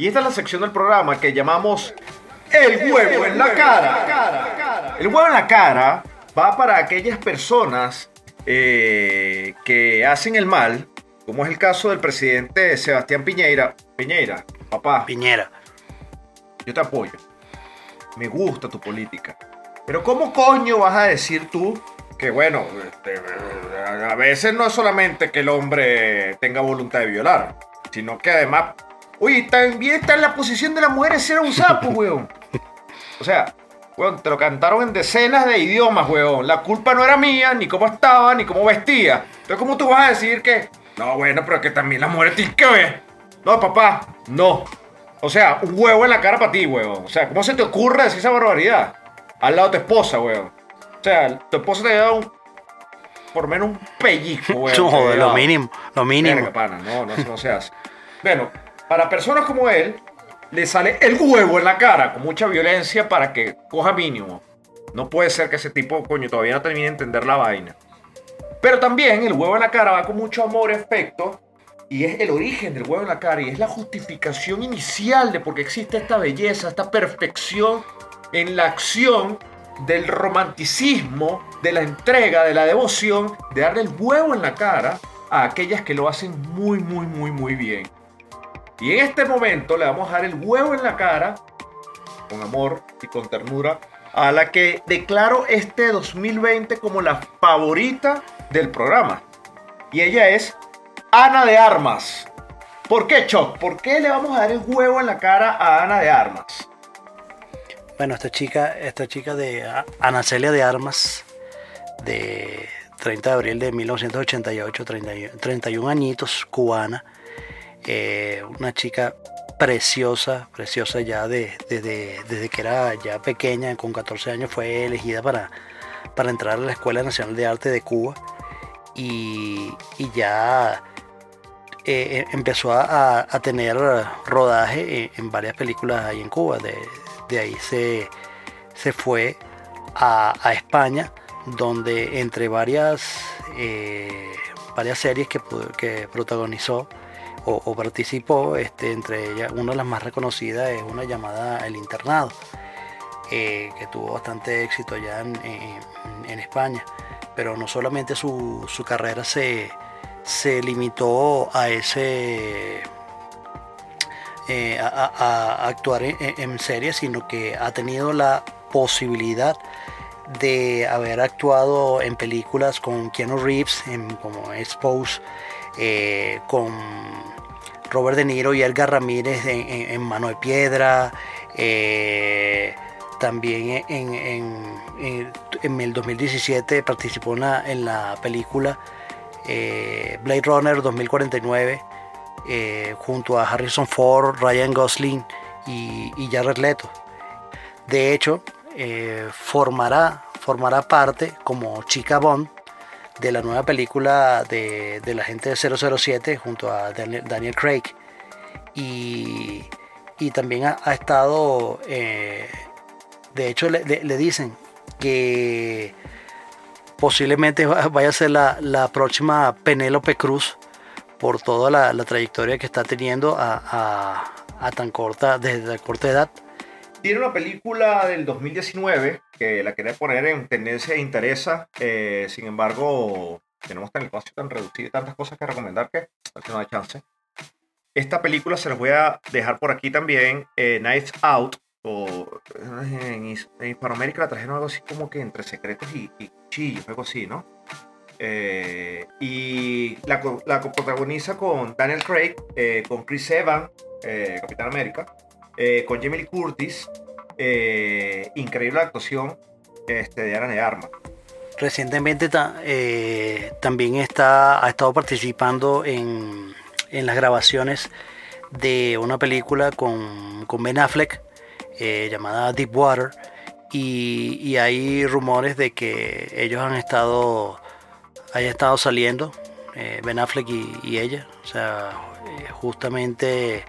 Y esta es la sección del programa que llamamos El huevo en la cara. El huevo en la cara va para aquellas personas eh, que hacen el mal, como es el caso del presidente Sebastián Piñera. Piñera, papá. Piñera. Yo te apoyo. Me gusta tu política. Pero ¿cómo coño vas a decir tú que bueno, este, a veces no es solamente que el hombre tenga voluntad de violar, sino que además, oye, también está en la posición de la mujer ser un sapo, weón. O sea, weón, te lo cantaron en decenas de idiomas, weón. La culpa no era mía, ni cómo estaba, ni cómo vestía. Entonces, ¿cómo tú vas a decir que, no, bueno, pero que también la mujer tiene que ver? No, papá, no. O sea, un huevo en la cara para ti, weón. O sea, ¿cómo se te ocurre decir esa barbaridad? Al lado de tu esposa, weón. O sea, tu esposa te ha dado un, por menos un pellizco, güey. No, lo mínimo, lo mínimo. pana, no, no, no se hace. Bueno, para personas como él, le sale el huevo en la cara con mucha violencia para que coja mínimo. No puede ser que ese tipo, coño, todavía no termine de entender la vaina. Pero también el huevo en la cara va con mucho amor afecto. Y es el origen del huevo en la cara y es la justificación inicial de por qué existe esta belleza, esta perfección en la acción del romanticismo, de la entrega, de la devoción, de darle el huevo en la cara a aquellas que lo hacen muy, muy, muy, muy bien. Y en este momento le vamos a dar el huevo en la cara, con amor y con ternura, a la que declaro este 2020 como la favorita del programa. Y ella es Ana de Armas. ¿Por qué, Choc? ¿Por qué le vamos a dar el huevo en la cara a Ana de Armas? Bueno, esta chica, esta chica de Ana Celia de Armas, de 30 de abril de 1988, 31, añitos, cubana, eh, una chica preciosa, preciosa ya de, desde que era ya pequeña, con 14 años fue elegida para, para entrar a la Escuela Nacional de Arte de Cuba y, ya eh, empezó a, tener rodaje en, varias películas ahí en Cuba, de, de ahí se, fue a, España, donde entre varias, eh, varias series que, que protagonizó o, participó, este, entre ellas una de las más reconocidas es una llamada El Internado, eh, que tuvo bastante éxito allá en, España. Pero no solamente su, carrera se, se limitó a ese eh, a, actuar en, series, sino que ha tenido la posibilidad de haber actuado en películas con Keanu Reeves, en, como Expose, eh, con Robert De Niro y Edgar Ramírez en, Mano de Piedra, eh, también en, el 2017 participó en la, película Blade Runner 2049 eh, junto a Harrison Ford, Ryan Gosling y, Jared Leto. De hecho, eh, formará, formará parte como chica Bond de la nueva película de, la gente de 007 junto a Daniel, Craig. Y, también ha, estado, eh, de hecho le, dicen que posiblemente vaya a ser la, la próxima Penélope Cruz por toda la, trayectoria que está teniendo a, tan corta, desde la corta edad. Tiene una película del 2019 que la quería poner en tendencia e interesa, eh, sin embargo, tenemos tan espacio tan reducido y tantas cosas que recomendar que no hay chance. Esta película se las voy a dejar por aquí también, eh, Out, o en, Hispanoamérica la trajeron algo así como que entre secretos y, y cuchillos, algo así, ¿no? Eh, y la, la protagoniza con Daniel Craig, eh, con Chris Evans, eh, Capitán América, con Jamie Curtis. increíble actuación este, de Ana de Armas. Recientemente también está, ha estado participando en, en, las grabaciones de una película con, con Ben Affleck llamada Deep Water. Y, y, hay rumores de que ellos han estado haya estado saliendo eh, Ben Affleck y, ella. O sea, eh, justamente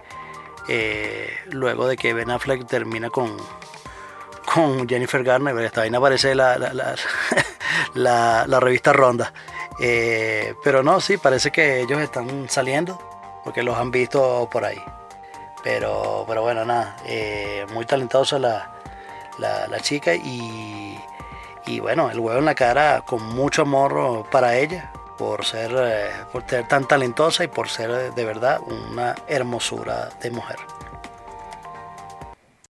eh, luego de que Ben Affleck termina con, con Jennifer Garner, esta vaina aparece la, la, revista Ronda. pero no, sí, parece que ellos están saliendo porque los han visto por ahí. Pero, pero bueno, nada, eh, muy talentosa la, la, chica y, y, bueno, el huevo en la cara con mucho amor para ella, por ser, eh, por ser tan talentosa y por ser de verdad una hermosura de mujer.